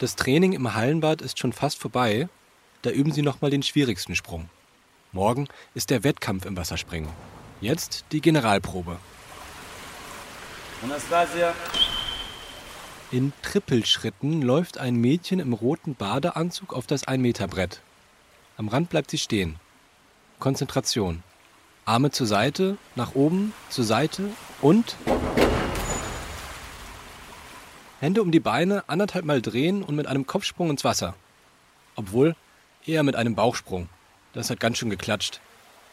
Das Training im Hallenbad ist schon fast vorbei. Da üben sie nochmal den schwierigsten Sprung. Morgen ist der Wettkampf im Wasserspringen. Jetzt die Generalprobe. Anastasia. In Trippelschritten läuft ein Mädchen im roten Badeanzug auf das 1-Meter-Brett. Am Rand bleibt sie stehen. Konzentration. Arme zur Seite, nach oben, zur Seite und Hände um die Beine, anderthalb Mal drehen und mit einem Kopfsprung ins Wasser. Obwohl, eher mit einem Bauchsprung. Das hat ganz schön geklatscht.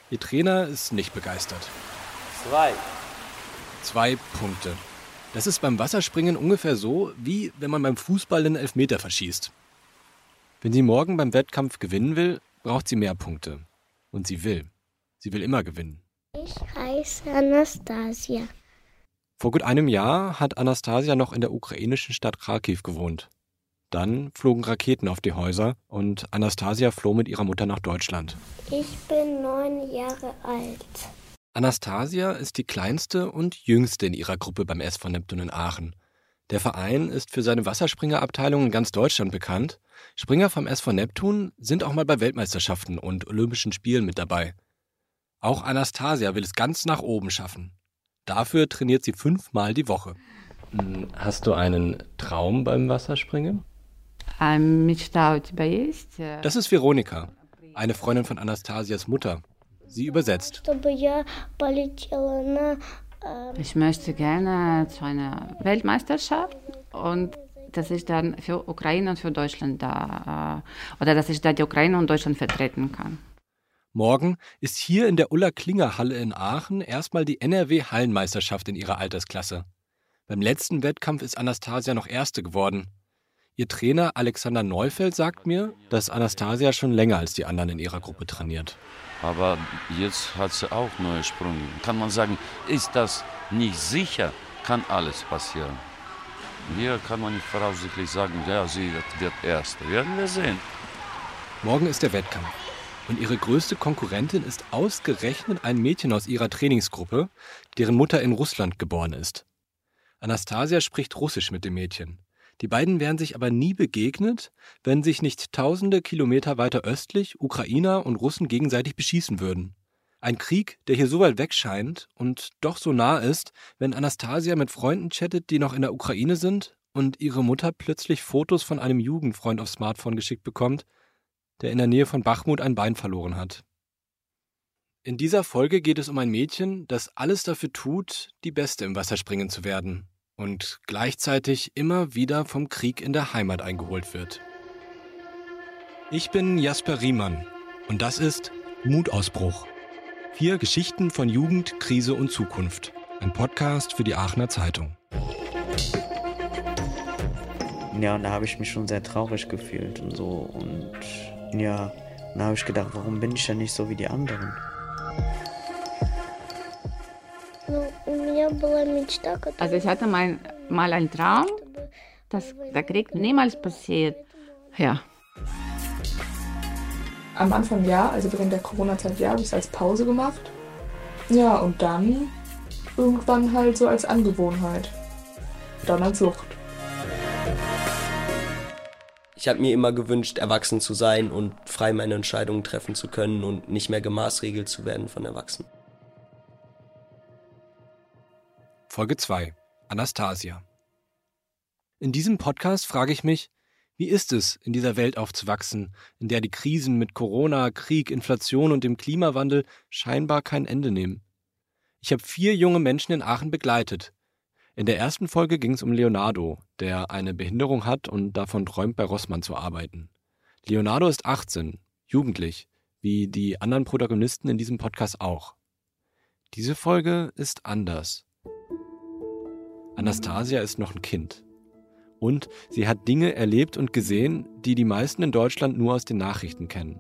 Ihr Trainer ist nicht begeistert. Zwei. Zwei Punkte. Das ist beim Wasserspringen ungefähr so, wie wenn man beim Fußball den Elfmeter verschießt. Wenn sie morgen beim Wettkampf gewinnen will, braucht sie mehr Punkte. Und sie will. Sie will immer gewinnen. Ich heiße Anastasia. Vor gut einem Jahr hat Anastasia noch in der ukrainischen Stadt Kharkiv gewohnt. Dann flogen Raketen auf die Häuser und Anastasia floh mit ihrer Mutter nach Deutschland. Ich bin neun Jahre alt. Anastasia ist die kleinste und jüngste in ihrer Gruppe beim SV Neptun in Aachen. Der Verein ist für seine Wasserspringerabteilung in ganz Deutschland bekannt. Springer vom SV Neptun sind auch mal bei Weltmeisterschaften und Olympischen Spielen mit dabei. Auch Anastasia will es ganz nach oben schaffen. Dafür trainiert sie fünfmal die Woche. Hm, hast du einen Traum beim Wasserspringen? Das ist Veronika, eine Freundin von Anastasias Mutter. Sie übersetzt. Ich möchte gerne zu einer Weltmeisterschaft und dass ich dann für Ukraine und für Deutschland da, äh, oder dass ich da die Ukraine und Deutschland vertreten kann. Morgen ist hier in der Ulla Klinger Halle in Aachen erstmal die NRW Hallenmeisterschaft in ihrer Altersklasse. Beim letzten Wettkampf ist Anastasia noch Erste geworden. Ihr Trainer Alexander Neufeld sagt mir, dass Anastasia schon länger als die anderen in ihrer Gruppe trainiert. Aber jetzt hat sie auch neue Sprünge. Kann man sagen, ist das nicht sicher, kann alles passieren. Hier kann man nicht voraussichtlich sagen, ja, sie wird Erste. Werden wir sehen. Morgen ist der Wettkampf. Und ihre größte Konkurrentin ist ausgerechnet ein Mädchen aus ihrer Trainingsgruppe, deren Mutter in Russland geboren ist. Anastasia spricht Russisch mit dem Mädchen. Die beiden wären sich aber nie begegnet, wenn sich nicht tausende Kilometer weiter östlich Ukrainer und Russen gegenseitig beschießen würden. Ein Krieg, der hier so weit weg scheint und doch so nah ist, wenn Anastasia mit Freunden chattet, die noch in der Ukraine sind und ihre Mutter plötzlich Fotos von einem Jugendfreund aufs Smartphone geschickt bekommt, der in der Nähe von Bachmut ein Bein verloren hat. In dieser Folge geht es um ein Mädchen, das alles dafür tut, die Beste im Wasserspringen zu werden und gleichzeitig immer wieder vom Krieg in der Heimat eingeholt wird. Ich bin Jasper Riemann und das ist Mutausbruch. Vier Geschichten von Jugend, Krise und Zukunft. Ein Podcast für die Aachener Zeitung. Ja, und da habe ich mich schon sehr traurig gefühlt und so. Und ja, da habe ich gedacht, warum bin ich denn nicht so wie die anderen? Also ich hatte mal, mal einen Traum, dass der Krieg niemals passiert. Ja. Am Anfang ja, also während der Corona-Zeit ja, habe ich es als Pause gemacht. Ja, und dann irgendwann halt so als Angewohnheit. Dann als Sucht. Ich habe mir immer gewünscht, erwachsen zu sein und frei meine Entscheidungen treffen zu können und nicht mehr gemaßregelt zu werden von Erwachsenen. Folge 2. Anastasia. In diesem Podcast frage ich mich, wie ist es, in dieser Welt aufzuwachsen, in der die Krisen mit Corona, Krieg, Inflation und dem Klimawandel scheinbar kein Ende nehmen? Ich habe vier junge Menschen in Aachen begleitet, in der ersten Folge ging es um Leonardo, der eine Behinderung hat und davon träumt, bei Rossmann zu arbeiten. Leonardo ist 18, jugendlich, wie die anderen Protagonisten in diesem Podcast auch. Diese Folge ist anders. Anastasia ist noch ein Kind. Und sie hat Dinge erlebt und gesehen, die die meisten in Deutschland nur aus den Nachrichten kennen.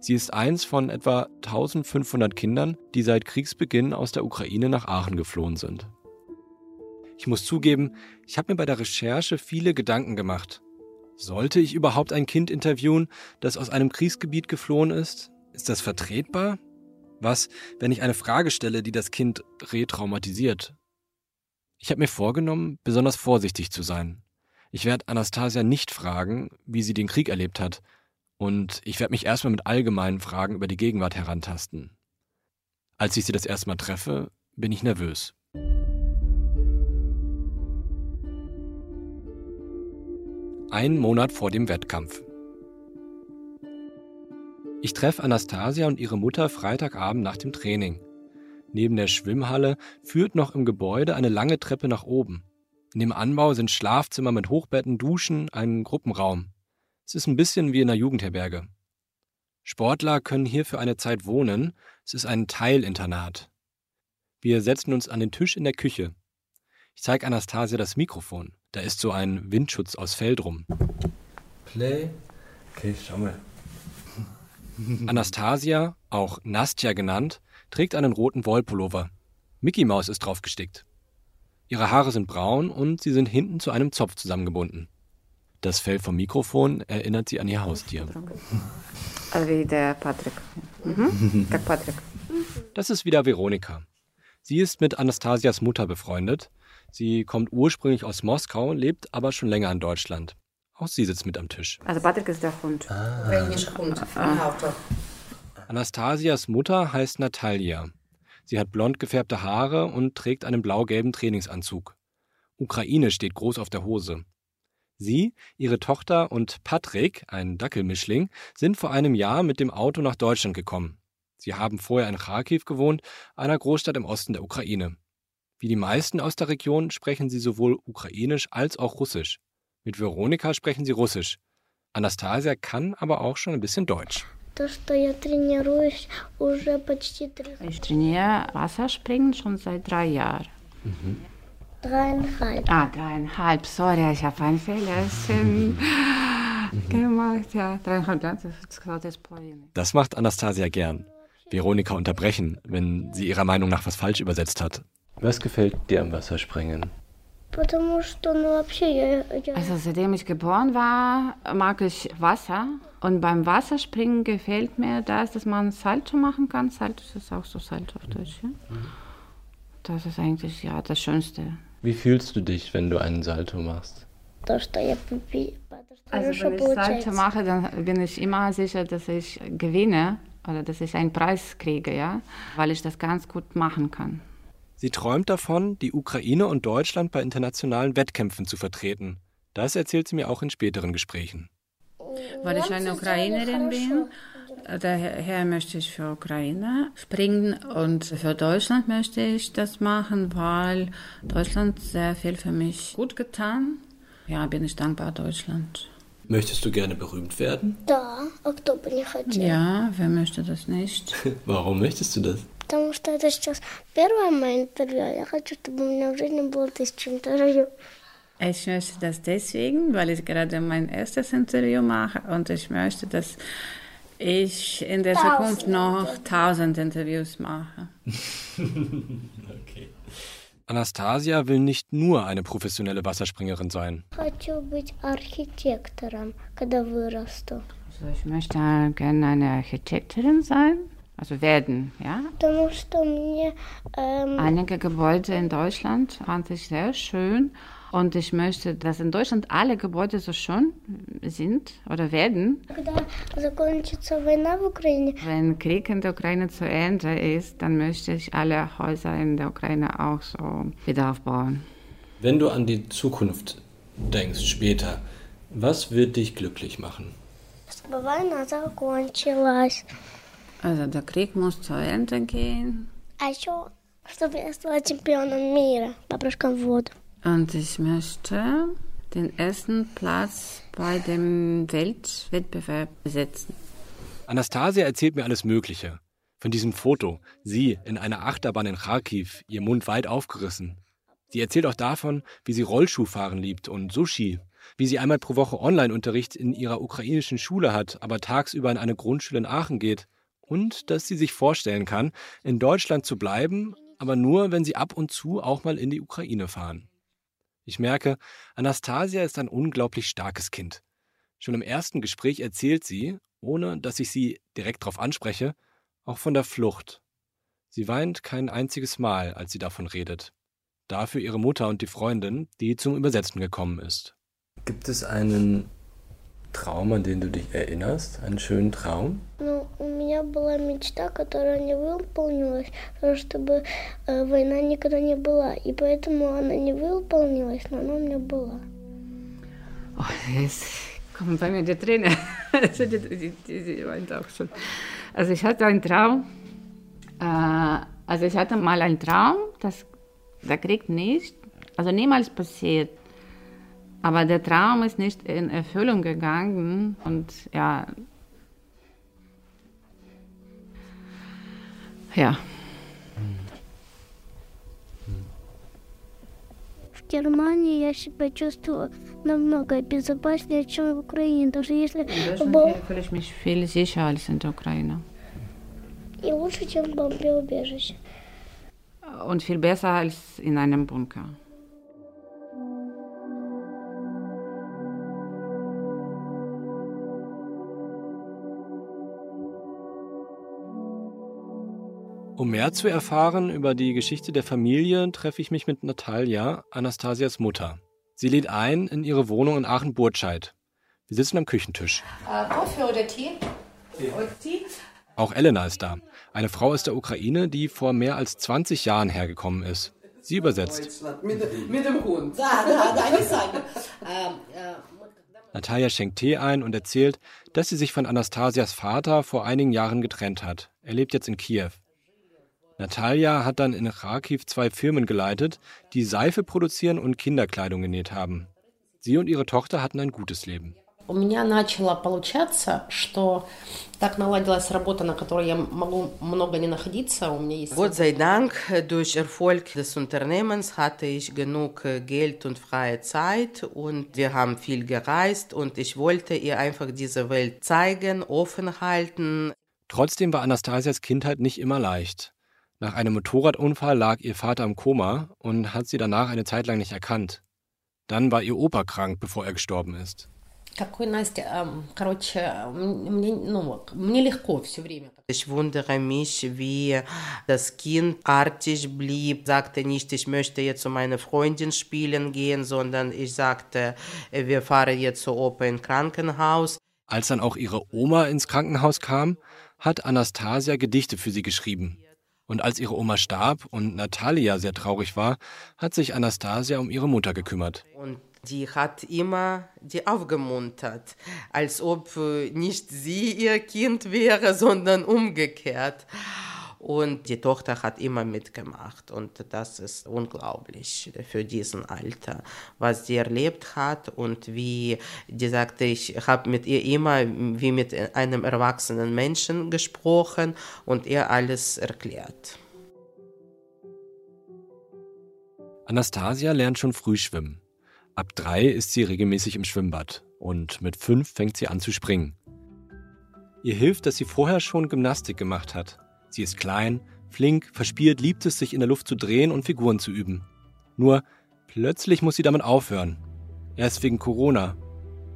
Sie ist eins von etwa 1500 Kindern, die seit Kriegsbeginn aus der Ukraine nach Aachen geflohen sind. Ich muss zugeben, ich habe mir bei der Recherche viele Gedanken gemacht. Sollte ich überhaupt ein Kind interviewen, das aus einem Kriegsgebiet geflohen ist? Ist das vertretbar? Was, wenn ich eine Frage stelle, die das Kind retraumatisiert? Ich habe mir vorgenommen, besonders vorsichtig zu sein. Ich werde Anastasia nicht fragen, wie sie den Krieg erlebt hat. Und ich werde mich erstmal mit allgemeinen Fragen über die Gegenwart herantasten. Als ich sie das erste Mal treffe, bin ich nervös. Ein Monat vor dem Wettkampf. Ich treffe Anastasia und ihre Mutter Freitagabend nach dem Training. Neben der Schwimmhalle führt noch im Gebäude eine lange Treppe nach oben. In dem Anbau sind Schlafzimmer mit Hochbetten, Duschen, ein Gruppenraum. Es ist ein bisschen wie in einer Jugendherberge. Sportler können hier für eine Zeit wohnen. Es ist ein Teilinternat. Wir setzen uns an den Tisch in der Küche. Ich zeige Anastasia das Mikrofon. Da ist so ein Windschutz aus Fell drum. Play. Okay, schau mal. Anastasia, auch Nastja genannt, trägt einen roten Wollpullover. Mickey Maus ist drauf gestickt. Ihre Haare sind braun und sie sind hinten zu einem Zopf zusammengebunden. Das Fell vom Mikrofon erinnert sie an ihr Haustier. Wie der Patrick. Mhm. Der Patrick. Das ist wieder Veronika. Sie ist mit Anastasias Mutter befreundet. Sie kommt ursprünglich aus Moskau, lebt aber schon länger in Deutschland. Auch sie sitzt mit am Tisch. Also Patrick ist der Hund. Ah. Hund. Ah. Anastasias Mutter heißt Natalia. Sie hat blond gefärbte Haare und trägt einen blau-gelben Trainingsanzug. Ukraine steht groß auf der Hose. Sie, ihre Tochter und Patrick, ein Dackelmischling, sind vor einem Jahr mit dem Auto nach Deutschland gekommen. Sie haben vorher in Kharkiv gewohnt, einer Großstadt im Osten der Ukraine. Wie die meisten aus der Region sprechen sie sowohl Ukrainisch als auch Russisch. Mit Veronika sprechen sie Russisch. Anastasia kann aber auch schon ein bisschen Deutsch. Ich trainiere Wasserspringen schon seit drei Jahren. Mhm. Dreieinhalb. Ah, dreieinhalb. Sorry, ich habe ein Fehlerchen gemacht. Ja, dreieinhalb Das macht Anastasia gern. Veronika unterbrechen, wenn sie ihrer Meinung nach was falsch übersetzt hat. Was gefällt dir am Wasserspringen? Also seitdem ich geboren war, mag ich Wasser. Und beim Wasserspringen gefällt mir das, dass man Salto machen kann. Salto ist auch so Salto auf Deutsch. Ja? Das ist eigentlich ja das Schönste. Wie fühlst du dich, wenn du einen Salto machst? Also wenn ich Salto mache, dann bin ich immer sicher, dass ich gewinne oder dass ich einen Preis kriege, ja, weil ich das ganz gut machen kann. Sie träumt davon, die Ukraine und Deutschland bei internationalen Wettkämpfen zu vertreten. Das erzählt sie mir auch in späteren Gesprächen. Weil ich eine Ukrainerin bin, daher möchte ich für Ukraine springen und für Deutschland möchte ich das machen, weil Deutschland sehr viel für mich gut getan. Ja, bin ich dankbar Deutschland. Möchtest du gerne berühmt werden? Ja, wer möchte das nicht? Warum möchtest du das? Потому что это сейчас первое мое интервью. Я хочу, чтобы у меня в жизни было тысяча интервью. Ich möchte das deswegen, weil ich gerade mein erstes Interview mache und ich möchte, dass ich in der Zukunft noch tausend Interviews mache. okay. Anastasia will nicht nur eine professionelle Wasserspringerin sein. Also ich möchte gerne eine Architektin sein, also werden, ja. Einige Gebäude in Deutschland fand ich sehr schön und ich möchte, dass in Deutschland alle Gebäude so schön sind oder werden. Wenn Krieg in der Ukraine zu Ende ist, dann möchte ich alle Häuser in der Ukraine auch so wieder aufbauen. Wenn du an die Zukunft denkst, später, was wird dich glücklich machen? Also der Krieg muss zu Ende gehen. чтобы я стала чемпионом мира по прыжкам в воду. Und ich möchte den ersten Platz bei dem Weltwettbewerb besetzen. Anastasia erzählt mir alles Mögliche. Von diesem Foto, sie in einer Achterbahn in Kharkiv, ihr Mund weit aufgerissen. Sie erzählt auch davon, wie sie Rollschuhfahren liebt und Sushi, wie sie einmal pro Woche Online-Unterricht in ihrer ukrainischen Schule hat, aber tagsüber in eine Grundschule in Aachen geht. und dass sie sich vorstellen kann, in Deutschland zu bleiben, aber nur, wenn sie ab und zu auch mal in die Ukraine fahren. Ich merke, Anastasia ist ein unglaublich starkes Kind. Schon im ersten Gespräch erzählt sie, ohne dass ich sie direkt darauf anspreche, auch von der Flucht. Sie weint kein einziges Mal, als sie davon redet. Dafür ihre Mutter und die Freundin, die zum Übersetzen gekommen ist. Gibt es einen Traum, an den du dich erinnerst? Einen schönen Traum? Ну, у меня была мечта, которая не выполнилась, чтобы э, война никогда не была. И поэтому она не выполнилась, но она у меня была. Oh, jetzt kommen bei mir die Tränen. Also die, die, die, die weint auch schon. Also ich hatte einen Traum. Äh, also ich hatte mal einen Traum, das der Krieg nicht, also niemals passiert. Aber der Traum ist nicht in Erfüllung gegangen und ja. Ja. В Германии я себя чувствую намного безопаснее, чем в Украине. Потому что если... In Deutschland fühle ich mich viel sicherer als in der Ukraine. И лучше, чем в бомбеубежище. Und viel besser als in einem Bunker. Um mehr zu erfahren über die Geschichte der Familie, treffe ich mich mit Natalia, Anastasias Mutter. Sie lädt ein in ihre Wohnung in Aachen-Burtscheid. Wir sitzen am Küchentisch. Äh, Kaffee oder Tee? Oder Tee? Auch Elena ist da, eine Frau aus der Ukraine, die vor mehr als 20 Jahren hergekommen ist. Sie übersetzt. Mit, mit dem Hund. Da, da. Ähm, äh, Natalia schenkt Tee ein und erzählt, dass sie sich von Anastasias Vater vor einigen Jahren getrennt hat. Er lebt jetzt in Kiew. Natalia hat dann in Kharkiv zwei Firmen geleitet, die Seife produzieren und Kinderkleidung genäht haben. Sie und ihre Tochter hatten ein gutes Leben. У меня начало получаться, что так наладилась работа, на которой я могу много не находиться. У меня есть... Gott sei Dank, durch Erfolg des Unternehmens hatte ich genug Geld und freie Zeit und wir haben viel gereist und ich wollte ihr einfach diese Welt zeigen, offen halten. Trotzdem war Anastasias Kindheit nicht immer leicht. Nach einem Motorradunfall lag ihr Vater im Koma und hat sie danach eine Zeit lang nicht erkannt. Dann war ihr Opa krank, bevor er gestorben ist. Ich wundere mich, wie das Kind artig blieb, sagte nicht, ich möchte jetzt zu meiner Freundin spielen gehen, sondern ich sagte, wir fahren jetzt zu Opa ins Krankenhaus. Als dann auch ihre Oma ins Krankenhaus kam, hat Anastasia Gedichte für sie geschrieben. Und als ihre Oma starb und Natalia sehr traurig war, hat sich Anastasia um ihre Mutter gekümmert. Und die hat immer die aufgemuntert, als ob äh, nicht sie ihr Kind wäre, sondern umgekehrt. Und die Tochter hat immer mitgemacht. Und das ist unglaublich für diesen Alter, was sie erlebt hat und wie, die sagte, ich habe mit ihr immer wie mit einem erwachsenen Menschen gesprochen und ihr alles erklärt. Anastasia lernt schon früh schwimmen. Ab drei ist sie regelmäßig im Schwimmbad und mit fünf fängt sie an zu springen. Ihr hilft, dass sie vorher schon Gymnastik gemacht hat. Sie ist klein, flink, verspielt, liebt es, sich in der Luft zu drehen und Figuren zu üben. Nur plötzlich muss sie damit aufhören. Erst wegen Corona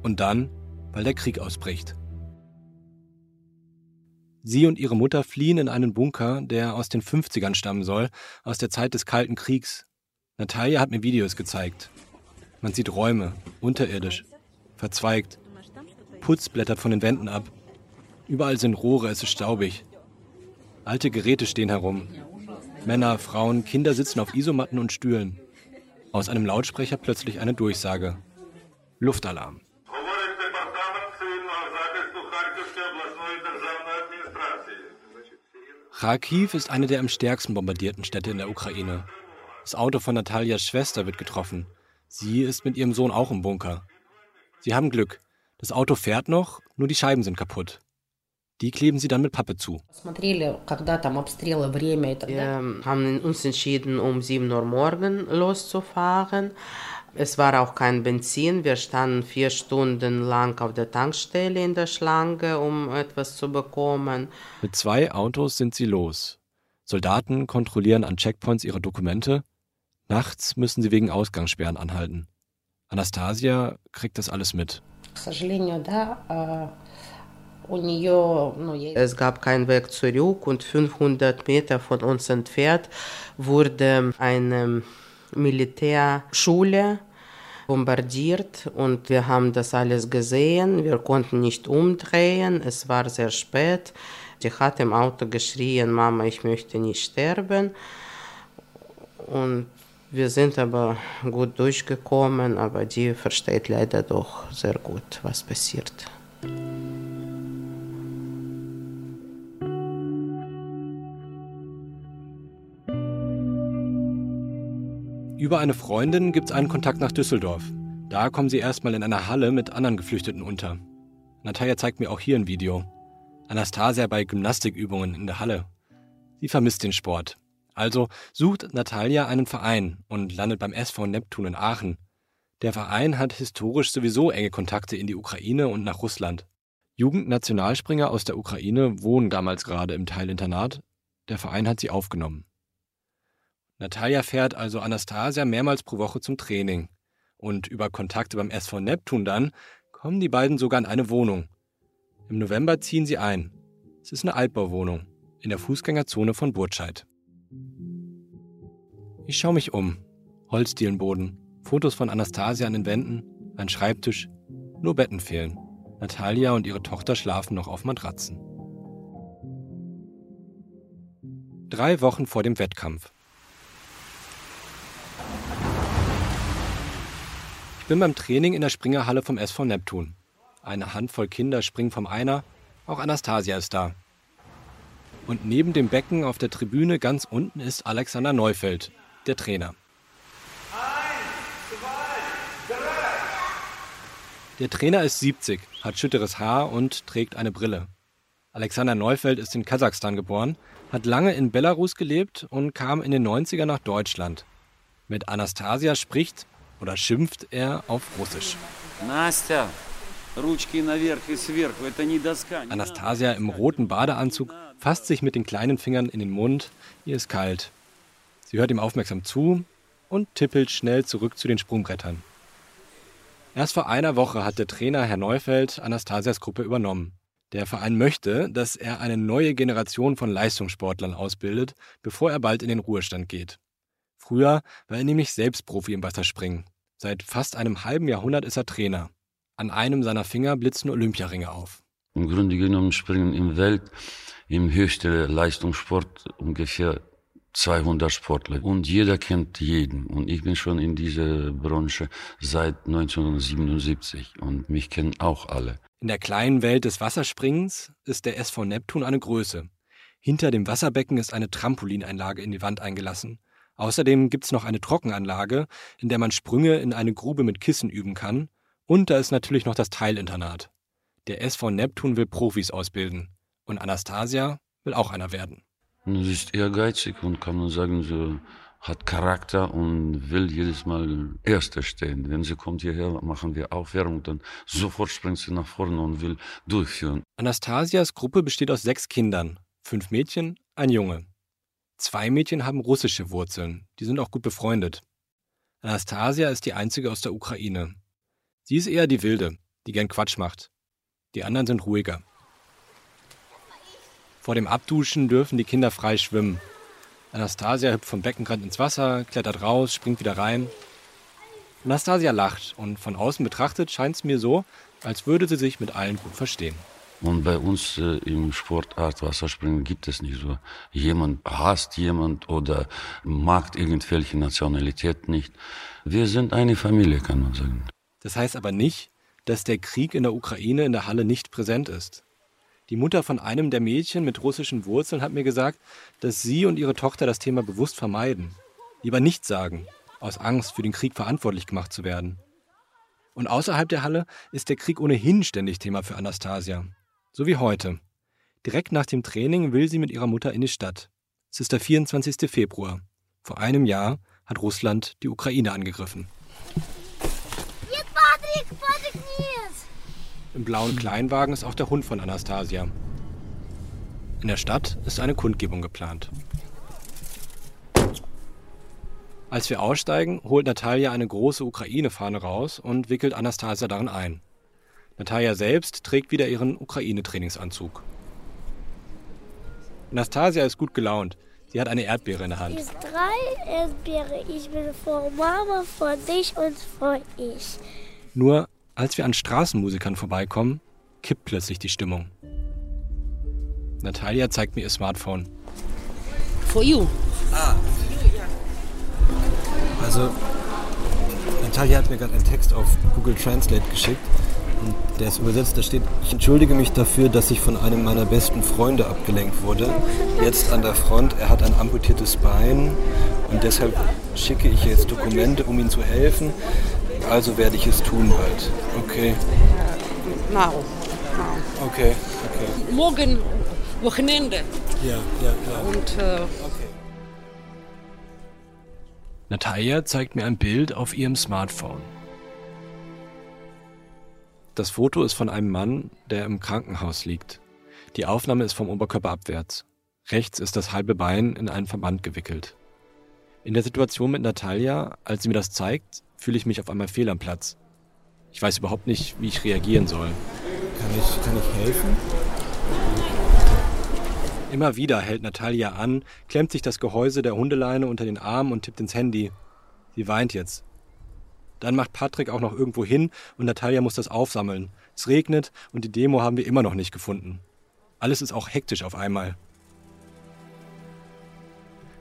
und dann, weil der Krieg ausbricht. Sie und ihre Mutter fliehen in einen Bunker, der aus den 50ern stammen soll, aus der Zeit des Kalten Kriegs. Natalia hat mir Videos gezeigt. Man sieht Räume, unterirdisch, verzweigt. Putz blättert von den Wänden ab. Überall sind Rohre, es ist staubig. Alte Geräte stehen herum. Männer, Frauen, Kinder sitzen auf Isomatten und Stühlen. Aus einem Lautsprecher plötzlich eine Durchsage. Luftalarm. Kharkiv ist eine der am stärksten bombardierten Städte in der Ukraine. Das Auto von Natalias Schwester wird getroffen. Sie ist mit ihrem Sohn auch im Bunker. Sie haben Glück. Das Auto fährt noch, nur die Scheiben sind kaputt. Die kleben sie dann mit Pappe zu. Wir haben uns entschieden, um 7 Uhr morgen loszufahren. Es war auch kein Benzin. Wir standen vier Stunden lang auf der Tankstelle in der Schlange, um etwas zu bekommen. Mit zwei Autos sind sie los. Soldaten kontrollieren an Checkpoints ihre Dokumente. Nachts müssen sie wegen Ausgangssperren anhalten. Anastasia kriegt das alles mit. Es gab keinen Weg zurück und 500 Meter von uns entfernt wurde eine Militärschule bombardiert und wir haben das alles gesehen. Wir konnten nicht umdrehen. Es war sehr spät. Die hat im Auto geschrien, Mama, ich möchte nicht sterben. Und wir sind aber gut durchgekommen, aber die versteht leider doch sehr gut, was passiert. Über eine Freundin gibt es einen Kontakt nach Düsseldorf. Da kommen sie erstmal in einer Halle mit anderen Geflüchteten unter. Natalia zeigt mir auch hier ein Video. Anastasia bei Gymnastikübungen in der Halle. Sie vermisst den Sport. Also sucht Natalia einen Verein und landet beim SV Neptun in Aachen. Der Verein hat historisch sowieso enge Kontakte in die Ukraine und nach Russland. Jugendnationalspringer aus der Ukraine wohnen damals gerade im Teilinternat. Der Verein hat sie aufgenommen. Natalia fährt also Anastasia mehrmals pro Woche zum Training. Und über Kontakte beim SV Neptun dann kommen die beiden sogar in eine Wohnung. Im November ziehen sie ein. Es ist eine Altbauwohnung in der Fußgängerzone von Burtscheid. Ich schaue mich um. Holzdielenboden, Fotos von Anastasia an den Wänden, ein Schreibtisch, nur Betten fehlen. Natalia und ihre Tochter schlafen noch auf Matratzen. Drei Wochen vor dem Wettkampf. Ich bin beim Training in der Springerhalle vom SV Neptun. Eine Handvoll Kinder springen vom Einer, auch Anastasia ist da. Und neben dem Becken auf der Tribüne ganz unten ist Alexander Neufeld, der Trainer. Der Trainer ist 70, hat schütteres Haar und trägt eine Brille. Alexander Neufeld ist in Kasachstan geboren, hat lange in Belarus gelebt und kam in den 90er nach Deutschland. Mit Anastasia spricht oder schimpft er auf Russisch. Anastasia im roten Badeanzug fasst sich mit den kleinen Fingern in den Mund, ihr ist kalt. Sie hört ihm aufmerksam zu und tippelt schnell zurück zu den Sprungbrettern. Erst vor einer Woche hat der Trainer Herr Neufeld Anastasias Gruppe übernommen. Der Verein möchte, dass er eine neue Generation von Leistungssportlern ausbildet, bevor er bald in den Ruhestand geht. Früher war er nämlich selbst Profi im Wasserspringen. Seit fast einem halben Jahrhundert ist er Trainer. An einem seiner Finger blitzen Olympiaringe auf. Im Grunde genommen springen im Welt im höchsten Leistungssport ungefähr 200 Sportler und jeder kennt jeden und ich bin schon in dieser Branche seit 1977 und mich kennen auch alle. In der kleinen Welt des Wasserspringens ist der SV Neptun eine Größe. Hinter dem Wasserbecken ist eine Trampolineinlage in die Wand eingelassen. Außerdem gibt es noch eine Trockenanlage, in der man Sprünge in eine Grube mit Kissen üben kann. Und da ist natürlich noch das Teilinternat. Der SV Neptun will Profis ausbilden. Und Anastasia will auch einer werden. Sie ist ehrgeizig und kann man sagen, so hat Charakter und will jedes Mal Erster stehen. Wenn sie kommt hierher, machen wir Aufwärmung, dann sofort springt sie nach vorne und will durchführen. Anastasias Gruppe besteht aus sechs Kindern. Fünf Mädchen, ein Junge. Zwei Mädchen haben russische Wurzeln. Die sind auch gut befreundet. Anastasia ist die einzige aus der Ukraine. Sie ist eher die Wilde, die gern Quatsch macht. Die anderen sind ruhiger. Vor dem Abduschen dürfen die Kinder frei schwimmen. Anastasia hüpft vom Beckenrand ins Wasser, klettert raus, springt wieder rein. Anastasia lacht und von außen betrachtet scheint es mir so, als würde sie sich mit allen gut verstehen. Und bei uns äh, im Sportart Wasserspringen gibt es nicht so. Jemand hasst jemand oder mag irgendwelche Nationalität nicht. Wir sind eine Familie, kann man sagen. Das heißt aber nicht, dass der Krieg in der Ukraine in der Halle nicht präsent ist. Die Mutter von einem der Mädchen mit russischen Wurzeln hat mir gesagt, dass sie und ihre Tochter das Thema bewusst vermeiden. Lieber nichts sagen, aus Angst, für den Krieg verantwortlich gemacht zu werden. Und außerhalb der Halle ist der Krieg ohnehin ständig Thema für Anastasia. So wie heute. Direkt nach dem Training will sie mit ihrer Mutter in die Stadt. Es ist der 24. Februar. Vor einem Jahr hat Russland die Ukraine angegriffen. Im blauen Kleinwagen ist auch der Hund von Anastasia. In der Stadt ist eine Kundgebung geplant. Als wir aussteigen, holt Natalia eine große Ukraine-Fahne raus und wickelt Anastasia darin ein. Natalia selbst trägt wieder ihren Ukraine-Trainingsanzug. Anastasia ist gut gelaunt. Sie hat eine Erdbeere in der Hand. Ist drei Erdbeere. Ich bin vor Mama, vor dich und vor ich. Nur als wir an Straßenmusikern vorbeikommen, kippt plötzlich die Stimmung. Natalia zeigt mir ihr Smartphone. For you. Ah. Also, Natalia hat mir gerade einen Text auf Google Translate geschickt. Und der ist übersetzt, da steht, ich entschuldige mich dafür, dass ich von einem meiner besten Freunde abgelenkt wurde. Jetzt an der Front, er hat ein amputiertes Bein und deshalb schicke ich jetzt Dokumente, um ihm zu helfen. Also werde ich es tun bald. Okay. Now. Okay, okay. Morgen Wochenende. Ja, ja, ja. Und äh, Natalia zeigt mir ein Bild auf ihrem Smartphone. Das Foto ist von einem Mann, der im Krankenhaus liegt. Die Aufnahme ist vom Oberkörper abwärts. Rechts ist das halbe Bein in einen Verband gewickelt. In der Situation mit Natalia, als sie mir das zeigt, fühle ich mich auf einmal fehl am Platz. Ich weiß überhaupt nicht, wie ich reagieren soll. Kann ich, kann ich helfen? Immer wieder hält Natalia an, klemmt sich das Gehäuse der Hundeleine unter den Arm und tippt ins Handy. Sie weint jetzt. Dann macht Patrick auch noch irgendwo hin und Natalia muss das aufsammeln. Es regnet und die Demo haben wir immer noch nicht gefunden. Alles ist auch hektisch auf einmal.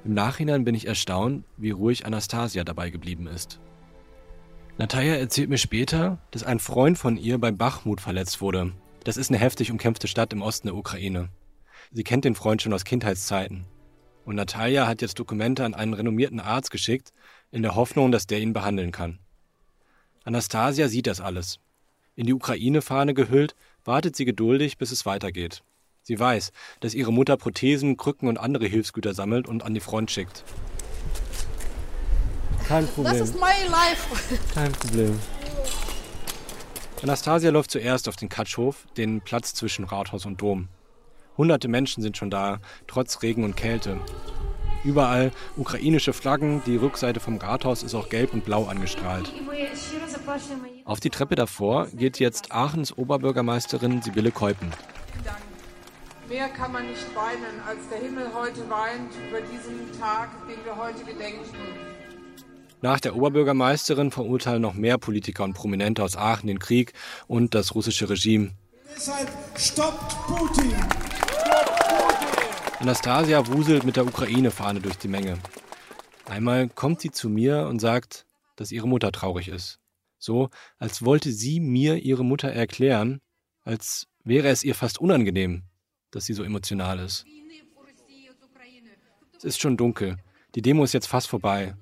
Im Nachhinein bin ich erstaunt, wie ruhig Anastasia dabei geblieben ist. Natalia erzählt mir später, dass ein Freund von ihr bei Bachmut verletzt wurde. Das ist eine heftig umkämpfte Stadt im Osten der Ukraine. Sie kennt den Freund schon aus Kindheitszeiten. Und Natalia hat jetzt Dokumente an einen renommierten Arzt geschickt, in der Hoffnung, dass der ihn behandeln kann. Anastasia sieht das alles. In die Ukraine-Fahne gehüllt, wartet sie geduldig, bis es weitergeht. Sie weiß, dass ihre Mutter Prothesen, Krücken und andere Hilfsgüter sammelt und an die Front schickt. Kein Problem. das ist my life. Kein Problem. Anastasia läuft zuerst auf den Katschhof, den Platz zwischen Rathaus und Dom. Hunderte Menschen sind schon da, trotz Regen und Kälte. Überall ukrainische Flaggen, die Rückseite vom Rathaus ist auch gelb und blau angestrahlt. Auf die Treppe davor geht jetzt Aachens Oberbürgermeisterin Sibylle Keupen. Mehr kann man nicht weinen, als der Himmel heute weint über diesen Tag, den wir heute gedenken. Nach der Oberbürgermeisterin verurteilen noch mehr Politiker und Prominente aus Aachen den Krieg und das russische Regime. Deshalb stoppt Putin! Anastasia wuselt mit der Ukraine-Fahne durch die Menge. Einmal kommt sie zu mir und sagt, dass ihre Mutter traurig ist. So, als wollte sie mir ihre Mutter erklären, als wäre es ihr fast unangenehm, dass sie so emotional ist. Es ist schon dunkel. Die Demo ist jetzt fast vorbei.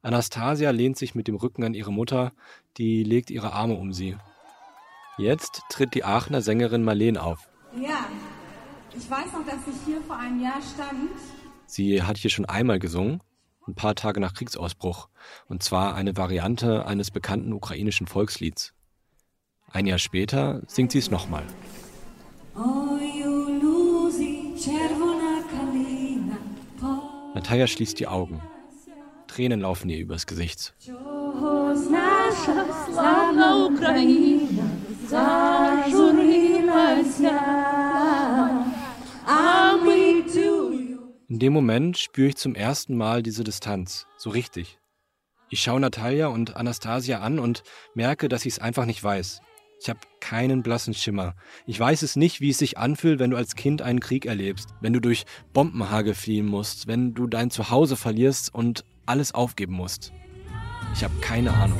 Anastasia lehnt sich mit dem Rücken an ihre Mutter, die legt ihre Arme um sie. Jetzt tritt die Aachener Sängerin Marleen auf. Ja, ich weiß noch, dass ich hier vor einem Jahr stand. Sie hat hier schon einmal gesungen, ein paar Tage nach Kriegsausbruch, und zwar eine Variante eines bekannten ukrainischen Volkslieds. Ein Jahr später singt sie es nochmal. Natalia schließt die Augen. Tränen laufen ihr übers Gesicht. In dem Moment spüre ich zum ersten Mal diese Distanz, so richtig. Ich schaue Natalia und Anastasia an und merke, dass ich es einfach nicht weiß. Ich habe keinen blassen Schimmer. Ich weiß es nicht, wie es sich anfühlt, wenn du als Kind einen Krieg erlebst, wenn du durch Bombenhagel fliehen musst, wenn du dein Zuhause verlierst und alles aufgeben musst. Ich habe keine Ahnung.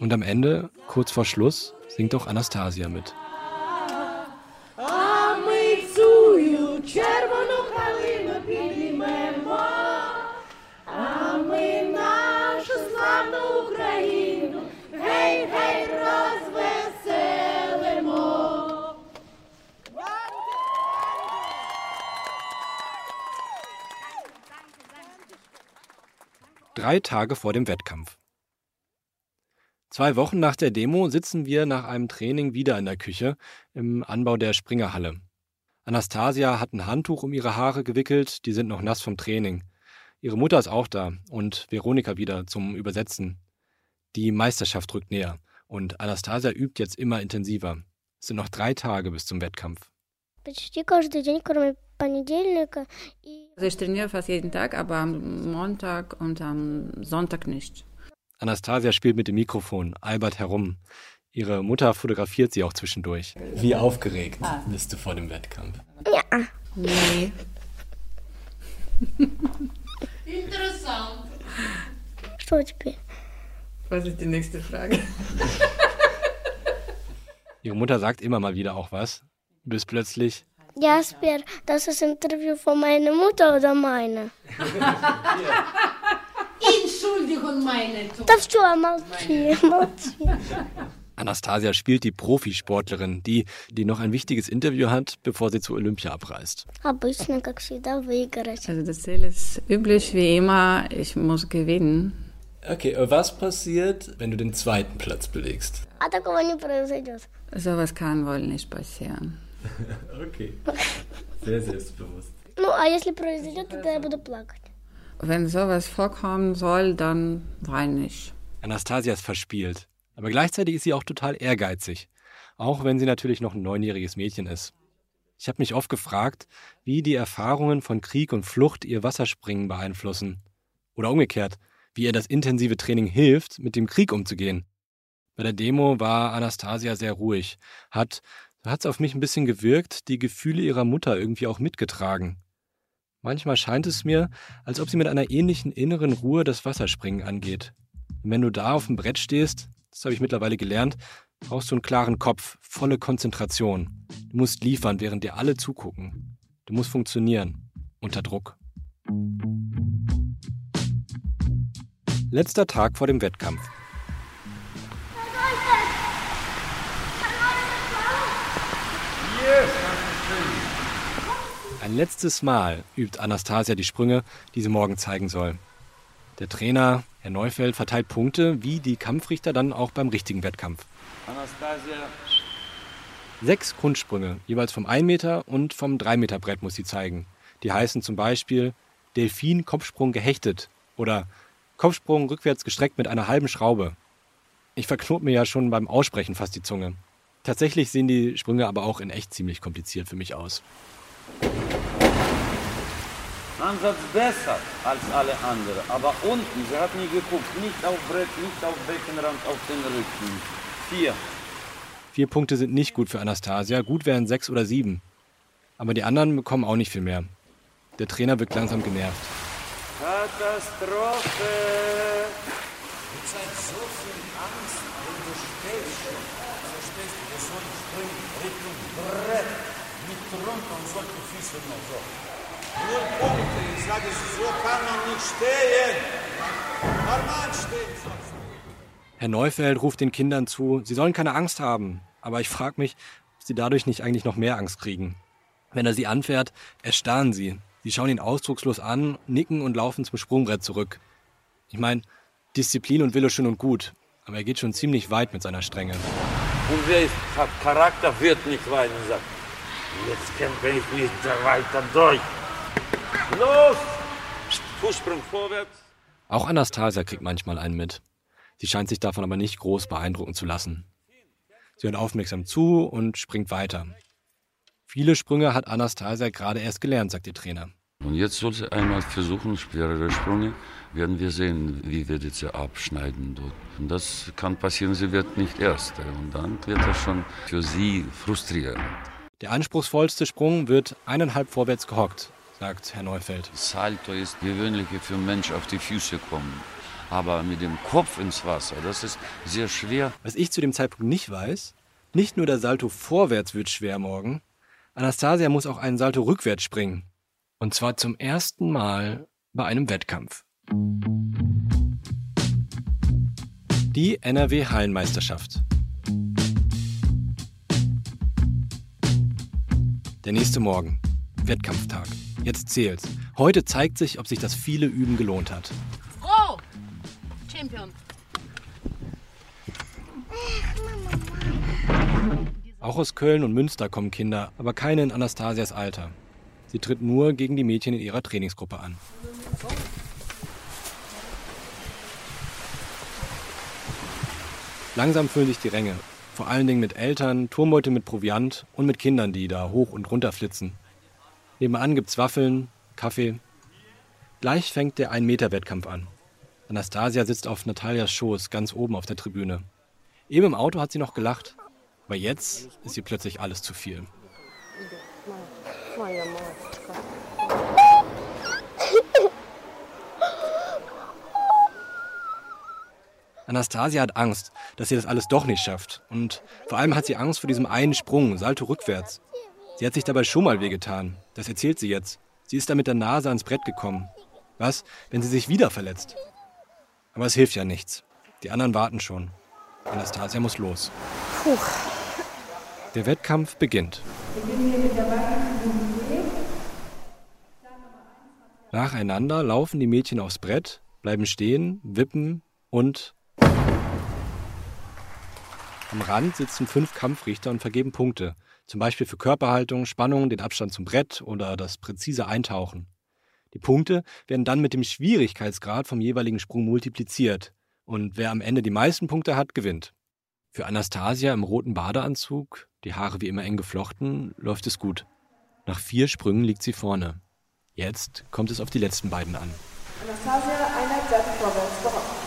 Und am Ende, kurz vor Schluss, singt auch Anastasia mit. Drei Tage vor dem Wettkampf. Zwei Wochen nach der Demo sitzen wir nach einem Training wieder in der Küche im Anbau der Springerhalle. Anastasia hat ein Handtuch um ihre Haare gewickelt, die sind noch nass vom Training. Ihre Mutter ist auch da und Veronika wieder zum Übersetzen. Die Meisterschaft rückt näher und Anastasia übt jetzt immer intensiver. Es sind noch drei Tage bis zum Wettkampf. Also ich trainiere fast jeden Tag, aber am Montag und am Sonntag nicht. Anastasia spielt mit dem Mikrofon, Albert herum. Ihre Mutter fotografiert sie auch zwischendurch. Wie aufgeregt ah. bist du vor dem Wettkampf? Ja. Nee. Interessant. Stuhlspiel. Was ist die nächste Frage? Ihre Mutter sagt immer mal wieder auch was, bis plötzlich. Jasper, das ist ein Interview von meiner Mutter oder meine? Entschuldigung, meine Да все, молчи, молчи. Anastasia spielt die Profisportlerin, die, die noch ein wichtiges Interview hat, bevor sie zu Olympia abreist. Обычно, как всегда, выиграть. Also das Ziel ist üblich wie immer, ich muss gewinnen. Okay, was passiert, wenn du den zweiten Platz belegst? А такого не произойдет. Sowas kann wohl nicht passieren. Okay. Sehr selbstbewusst. Ну, а если произойдет, тогда я буду плакать. Wenn sowas vorkommen soll, dann weine ich. Anastasia ist verspielt. Aber gleichzeitig ist sie auch total ehrgeizig. Auch wenn sie natürlich noch ein neunjähriges Mädchen ist. Ich habe mich oft gefragt, wie die Erfahrungen von Krieg und Flucht ihr Wasserspringen beeinflussen. Oder umgekehrt, wie ihr das intensive Training hilft, mit dem Krieg umzugehen. Bei der Demo war Anastasia sehr ruhig, hat, hat es auf mich ein bisschen gewirkt, die Gefühle ihrer Mutter irgendwie auch mitgetragen. Manchmal scheint es mir, als ob sie mit einer ähnlichen inneren Ruhe das Wasserspringen angeht. Und wenn du da auf dem Brett stehst, das habe ich mittlerweile gelernt, brauchst du einen klaren Kopf, volle Konzentration. Du musst liefern, während dir alle zugucken. Du musst funktionieren. Unter Druck. Letzter Tag vor dem Wettkampf. Ein letztes Mal übt Anastasia die Sprünge, die sie morgen zeigen soll. Der Trainer, Herr Neufeld, verteilt Punkte, wie die Kampfrichter dann auch beim richtigen Wettkampf. Anastasia, Sechs Grundsprünge, jeweils vom 1 Meter und vom 3 Meter Brett muss sie zeigen. Die heißen zum Beispiel Delfin Kopfsprung gehechtet oder Kopfsprung rückwärts gestreckt mit einer halben Schraube. Ich verknote mir ja schon beim Aussprechen fast die Zunge. Tatsächlich sehen die Sprünge aber auch in echt ziemlich kompliziert für mich aus. Ansatz besser als alle anderen. Aber unten, sie hat nie geguckt. Nicht auf Brett, nicht auf Beckenrand, auf den Rücken. Vier. Vier Punkte sind nicht gut für Anastasia, gut wären sechs oder sieben. Aber die anderen bekommen auch nicht viel mehr. Der Trainer wirkt langsam genervt. Katastrophe! Ihr zeigt so viel Angst, wenn du stehst. Verstehst du, wir sollen springen Richtung Brett. Füße nur so. Null Punkte, ich sage, so kann man nicht stehen. Normal stehen. Herr Neufeld ruft den Kindern zu, sie sollen keine Angst haben. Aber ich frage mich, ob sie dadurch nicht eigentlich noch mehr Angst kriegen. Wenn er sie anfährt, erstarren sie. Sie schauen ihn ausdruckslos an, nicken und laufen zum Sprungbrett zurück. Ich meine, Disziplin und Wille schön und gut, aber er geht schon ziemlich weit mit seiner Strenge. Und wer ist, hat Charakter, wird nicht weinen sagt, jetzt kämpfe ich mich da weiter durch. Los! Fußsprung vorwärts. Auch Anastasia kriegt manchmal einen mit. Sie scheint sich davon aber nicht groß beeindrucken zu lassen. Sie hört aufmerksam zu und springt weiter. Viele Sprünge hat Anastasia gerade erst gelernt, sagt ihr Trainer. Und jetzt soll sie einmal versuchen, schwerere Sprünge. Werden wir sehen, wie wird sie abschneiden dort. Und das kann passieren, sie wird nicht Erste. Und dann wird das schon für sie frustrierend. Der anspruchsvollste Sprung wird eineinhalb vorwärts gehockt, sagt Herr Neufeld. Salto ist gewöhnlich für Mensch auf die Füße kommen. Aber mit dem Kopf ins Wasser, das ist sehr schwer. Was ich zu dem Zeitpunkt nicht weiß, nicht nur der Salto vorwärts wird schwer morgen, Anastasia muss auch einen Salto rückwärts springen. Und zwar zum ersten Mal bei einem Wettkampf. Die NRW Hallenmeisterschaft. Der nächste Morgen. Wettkampftag. Jetzt zählt's. Heute zeigt sich, ob sich das viele Üben gelohnt hat. Froh! Champion. Auch aus Köln und Münster kommen Kinder, aber keine in Anastasias Alter. Sie tritt nur gegen die Mädchen in ihrer Trainingsgruppe an. Langsam füllen sich die Ränge. Vor allen Dingen mit Eltern, Turmbeute mit Proviant und mit Kindern, die da hoch und runter flitzen. Nebenan gibt's Waffeln, Kaffee. Gleich fängt der Ein-Meter-Wettkampf an. Anastasia sitzt auf Natalias Schoß ganz oben auf der Tribüne. Eben im Auto hat sie noch gelacht, aber jetzt ist ihr plötzlich alles zu viel. Anastasia hat Angst, dass sie das alles doch nicht schafft. Und vor allem hat sie Angst vor diesem einen Sprung, Salto rückwärts. Sie hat sich dabei schon mal wehgetan. Das erzählt sie jetzt. Sie ist da mit der Nase ans Brett gekommen. Was, wenn sie sich wieder verletzt? Aber es hilft ja nichts. Die anderen warten schon. Anastasia muss los. Puh. Der Wettkampf beginnt. Nacheinander laufen die Mädchen aufs Brett, bleiben stehen, wippen und am Rand sitzen fünf Kampfrichter und vergeben Punkte, zum Beispiel für Körperhaltung, Spannung, den Abstand zum Brett oder das präzise Eintauchen. Die Punkte werden dann mit dem Schwierigkeitsgrad vom jeweiligen Sprung multipliziert und wer am Ende die meisten Punkte hat, gewinnt. Für Anastasia im roten Badeanzug, die Haare wie immer eng geflochten, läuft es gut. Nach vier Sprüngen liegt sie vorne. Jetzt kommt es auf die letzten beiden an. Anastasia, Einheit, Seite vorwärts, bereit.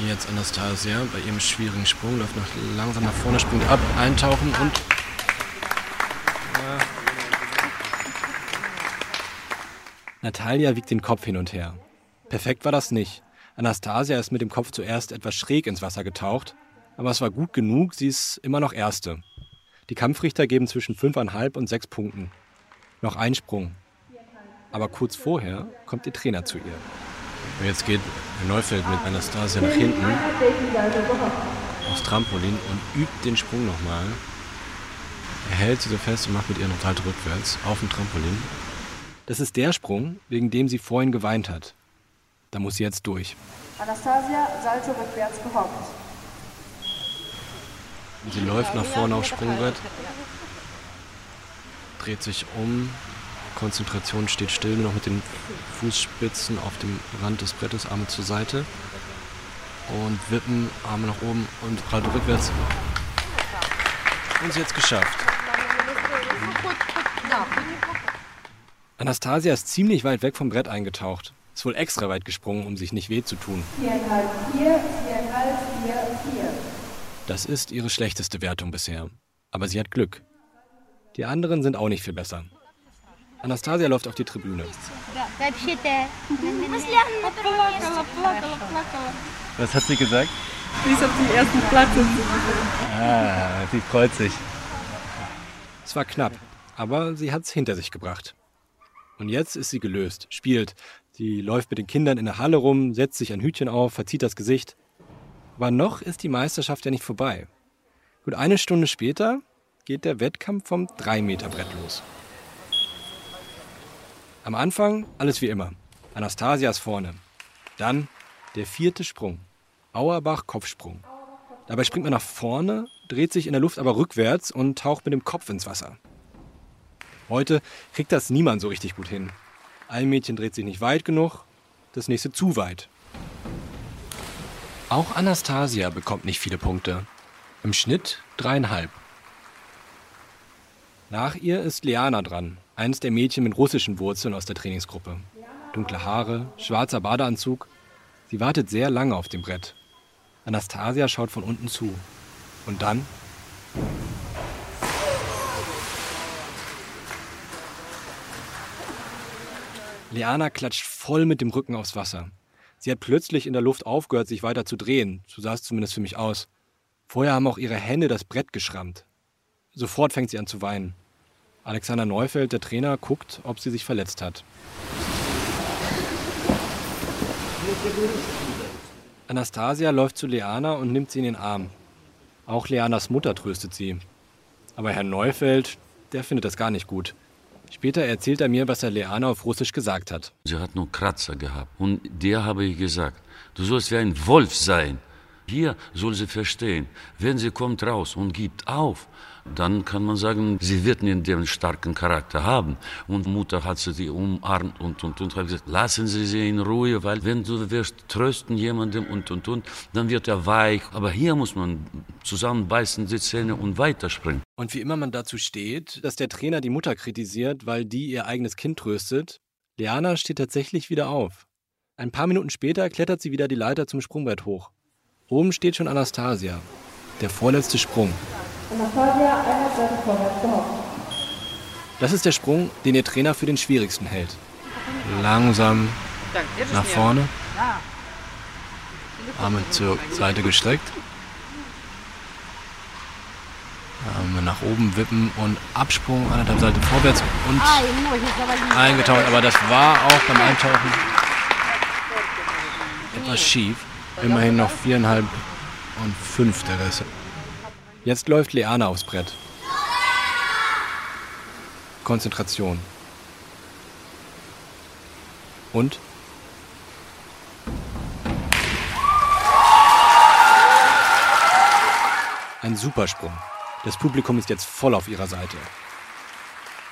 Jetzt Anastasia bei ihrem schwierigen Sprung läuft noch langsam nach vorne, springt ab, eintauchen und. Ja. Natalia wiegt den Kopf hin und her. Perfekt war das nicht. Anastasia ist mit dem Kopf zuerst etwas schräg ins Wasser getaucht, aber es war gut genug, sie ist immer noch Erste. Die Kampfrichter geben zwischen 5,5 und 6 Punkten. Noch ein Sprung. Aber kurz vorher kommt ihr Trainer zu ihr. Und jetzt geht Neufeld mit Anastasia nach hinten aufs Trampolin und übt den Sprung nochmal. Er hält sie so fest und macht mit ihr noch halt rückwärts auf dem Trampolin. Das ist der Sprung, wegen dem sie vorhin geweint hat. Da muss sie jetzt durch. Anastasia, Salto rückwärts, gehockt. Sie läuft nach vorne aufs Sprungbrett, dreht sich um, Konzentration steht still, nur noch mit den Fußspitzen auf dem Rand des Brettes, Arme zur Seite. Und wippen, Arme nach oben und halt rückwärts. Und sie es geschafft. Anastasia ist ziemlich weit weg vom Brett eingetaucht. Ist wohl extra weit gesprungen, um sich nicht weh zu tun. Viereinhalb, vier, viereinhalb, vier, vier. Das ist ihre schlechteste Wertung bisher. Aber sie hat Glück. Die anderen sind auch nicht viel besser. Anastasia läuft auf die Tribüne. Was hat sie gesagt? Sie ist auf den ersten Platz. Ah, sie freut sich. Es war knapp, aber sie hat es hinter sich gebracht. Und jetzt ist sie gelöst, spielt. Sie läuft mit den Kindern in der Halle rum, setzt sich ein Hütchen auf, verzieht das Gesicht. Aber noch ist die Meisterschaft ja nicht vorbei. Gut eine Stunde später geht der Wettkampf vom 3-Meter-Brett los. Am Anfang alles wie immer. Anastasia ist vorne. Dann der vierte Sprung. Auerbach Kopfsprung. Dabei springt man nach vorne, dreht sich in der Luft aber rückwärts und taucht mit dem Kopf ins Wasser. Heute kriegt das niemand so richtig gut hin. Ein Mädchen dreht sich nicht weit genug, das nächste zu weit. Auch Anastasia bekommt nicht viele Punkte. Im Schnitt dreieinhalb. Nach ihr ist Liana dran, eines der Mädchen mit russischen Wurzeln aus der Trainingsgruppe. Dunkle Haare, schwarzer Badeanzug. Sie wartet sehr lange auf dem Brett. Anastasia schaut von unten zu. Und dann Liana klatscht voll mit dem Rücken aufs Wasser. Sie hat plötzlich in der Luft aufgehört, sich weiter zu drehen. So sah es zumindest für mich aus. Vorher haben auch ihre Hände das Brett geschrammt. Sofort fängt sie an zu weinen. Alexander Neufeld, der Trainer, guckt, ob sie sich verletzt hat. Anastasia läuft zu Leana und nimmt sie in den Arm. Auch Leanas Mutter tröstet sie. Aber Herr Neufeld, der findet das gar nicht gut. Später erzählt er mir, was er Leana auf Russisch gesagt hat. Sie hat nur Kratzer gehabt. Und der habe ich gesagt, du sollst wie ein Wolf sein. Hier soll sie verstehen, wenn sie kommt raus und gibt auf, dann kann man sagen, sie wird nicht den starken Charakter haben. Und Mutter hat sie umarmt und, und, und hat gesagt, lassen Sie sie in Ruhe, weil wenn du wirst trösten jemandem und, und, und, dann wird er weich. Aber hier muss man zusammenbeißen die Zähne und weiterspringen. Und wie immer man dazu steht, dass der Trainer die Mutter kritisiert, weil die ihr eigenes Kind tröstet, Leana steht tatsächlich wieder auf. Ein paar Minuten später klettert sie wieder die Leiter zum Sprungbrett hoch. Oben steht schon Anastasia. Der vorletzte Sprung. Anastasia, eine Seite vorwärts gehofft. Das ist der Sprung, den ihr Trainer für den schwierigsten hält. Langsam nach vorne. Arme zur Seite gestreckt. Arme nach oben wippen und Absprung, anderthalb Seite vorwärts und eingetaucht. Aber das war auch beim Eintauchen etwas schief. Immerhin noch viereinhalb und fünf der Reste. Jetzt läuft Leana aufs Brett. Konzentration. Und? Ein Supersprung. Das Publikum ist jetzt voll auf ihrer Seite.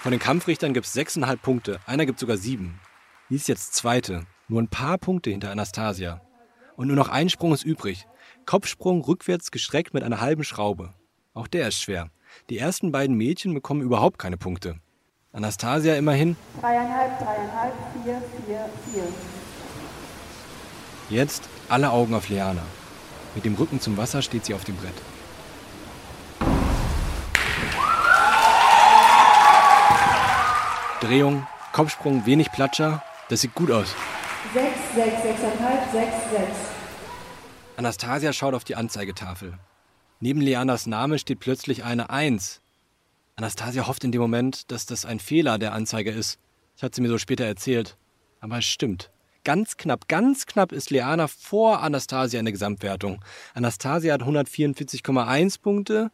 Von den Kampfrichtern gibt es sechseinhalb Punkte, einer gibt sogar sieben. Sie ist jetzt Zweite, nur ein paar Punkte hinter Anastasia. Und nur noch ein Sprung ist übrig. Kopfsprung rückwärts gestreckt mit einer halben Schraube. Auch der ist schwer. Die ersten beiden Mädchen bekommen überhaupt keine Punkte. Anastasia immerhin. Dreieinhalb, dreieinhalb, vier, vier, vier. Jetzt alle Augen auf Leana. Mit dem Rücken zum Wasser steht sie auf dem Brett. Drehung, Kopfsprung, wenig Platscher. Das sieht gut aus. Sechs, sechs, sechseinhalb, sechs, sechs. Anastasia schaut auf die Anzeigetafel. Neben Leanas Name steht plötzlich eine Eins. Anastasia hofft in dem Moment, dass das ein Fehler der Anzeige ist. Das hat sie mir so später erzählt. Aber es stimmt. Ganz knapp, ganz knapp ist Leana vor Anastasia in der Gesamtwertung. Anastasia hat 144,1 Punkte,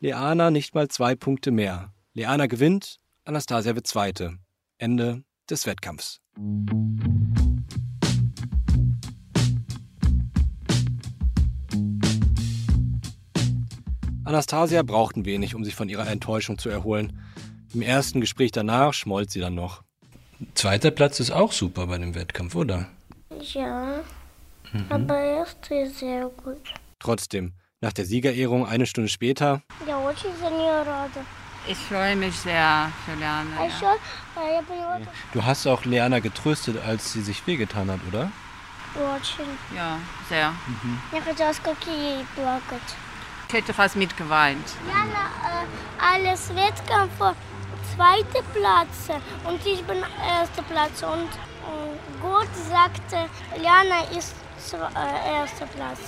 Leana nicht mal zwei Punkte mehr. Leana gewinnt, Anastasia wird Zweite. Ende des Wettkampfs. Anastasia braucht ein wenig, eh um sich von ihrer Enttäuschung zu erholen. Im ersten Gespräch danach schmollt sie dann noch. Zweiter Platz ist auch super bei dem Wettkampf, oder? Ja, mhm. aber erst ist sehr gut. Trotzdem, nach der Siegerehrung eine Stunde später. Ja, Ich freue mich sehr für Leana. Ja. Du hast auch Leana getröstet, als sie sich wehgetan hat, oder? Ja, sehr. Mhm. Ich hätte fast mitgeweint. Ja, äh, alles Wettkampf vor zweiter Platz und ich bin erster Platz. Und, Gott sagte, Liana ist äh, erster Platz.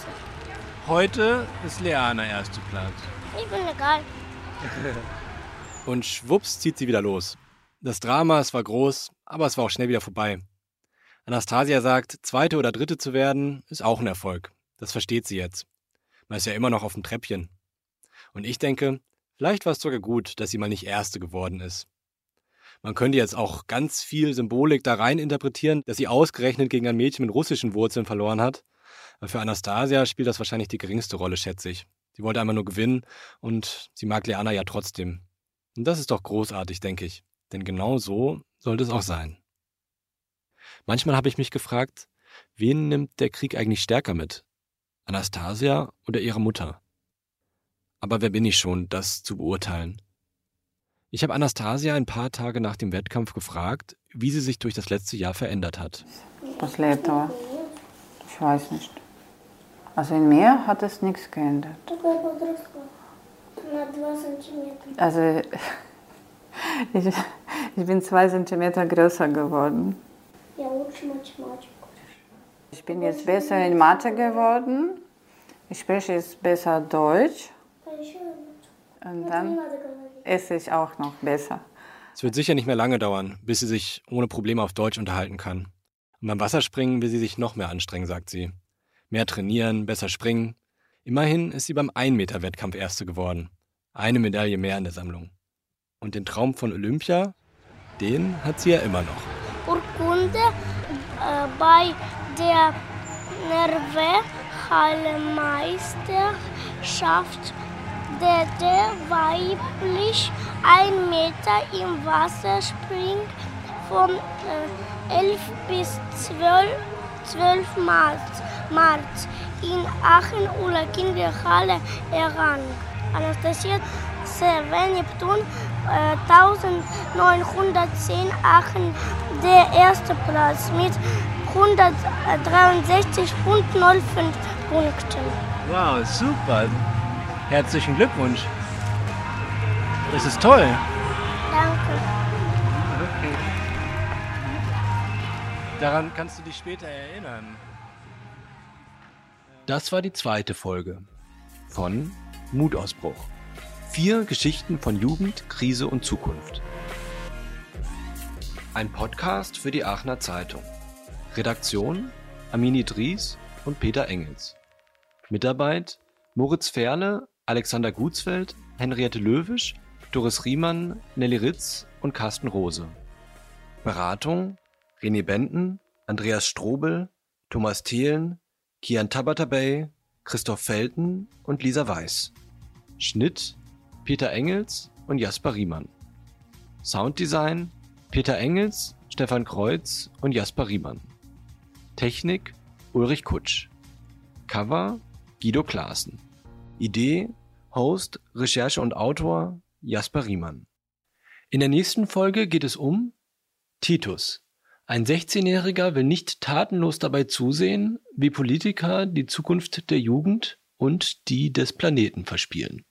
Heute ist Liana erster Platz. Ich bin egal. und schwupps zieht sie wieder los. Das Drama, es war groß, aber es war auch schnell wieder vorbei. Anastasia sagt, zweite oder dritte zu werden, ist auch ein Erfolg. Das versteht sie jetzt. Man ist ja immer noch auf dem Treppchen. Und ich denke, vielleicht war es sogar gut, dass sie mal nicht Erste geworden ist. Man könnte jetzt auch ganz viel Symbolik da rein interpretieren, dass sie ausgerechnet gegen ein Mädchen mit russischen Wurzeln verloren hat. Aber für Anastasia spielt das wahrscheinlich die geringste Rolle, schätze ich. Sie wollte einmal nur gewinnen und sie mag Leana ja trotzdem. Und das ist doch großartig, denke ich. Denn genau so sollte es auch sein. Manchmal habe ich mich gefragt, wen nimmt der Krieg eigentlich stärker mit? Anastasia oder ihre Mutter? Aber wer bin ich schon, das zu beurteilen? Ich habe Anastasia ein paar Tage nach dem Wettkampf gefragt, wie sie sich durch das letzte Jahr verändert hat. После этого, ich weiß nicht. Also in mir hat es nichts geändert. Такая подросла на 2 сантиметра. Also ich, ich bin zwei Zentimeter größer geworden. Я лучше математику. Ich bin jetzt besser in Mathe geworden. Ich spreche jetzt besser Deutsch. Und dann esse ich auch noch besser. Es wird sicher nicht mehr lange dauern, bis sie sich ohne Probleme auf Deutsch unterhalten kann. Und beim Wasserspringen will sie sich noch mehr anstrengen, sagt sie. Mehr trainieren, besser springen. Immerhin ist sie beim 1-Meter-Wettkampf Erste geworden. Eine Medaille mehr in der Sammlung. Und den Traum von Olympia, den hat sie ja immer noch. Urkunde äh, bei der Nerve Kinderhalle-Meisterschaft, der, weiblich ein Meter im Wasser springt, von äh, 11 bis 12, 12 März, März in Aachen oder Kinderhalle errang. Anastasia Neptun äh, 1910 Aachen der erste Platz mit 163,05 Punkten. Wow, super. Herzlichen Glückwunsch. Das ist toll. Danke. Okay. Daran kannst du dich später erinnern. Das war die zweite Folge von Mutausbruch. Vier Geschichten von Jugend, Krise und Zukunft. Ein Podcast für die Aachener Zeitung. Redaktion Amini Dries und Peter Engels. Mitarbeit Moritz Ferle, Alexander Gutsfeld, Henriette Löwisch, Doris Riemann, Nelly Ritz und Carsten Rose. Beratung René Benten, Andreas Strobel, Thomas Thelen, Kian Tabatabay, Christoph Felten und Lisa Weiß. Schnitt Peter Engels und Jasper Riemann. Sounddesign Peter Engels, Stefan Kreuz und Jasper Riemann. Technik Ulrich Kutsch. Cover Guido Klaassen. Idee, Host, Recherche und Autor Jasper Riemann. In der nächsten Folge geht es um Titus. Ein 16-Jähriger will nicht tatenlos dabei zusehen, wie Politiker die Zukunft der Jugend und die des Planeten verspielen.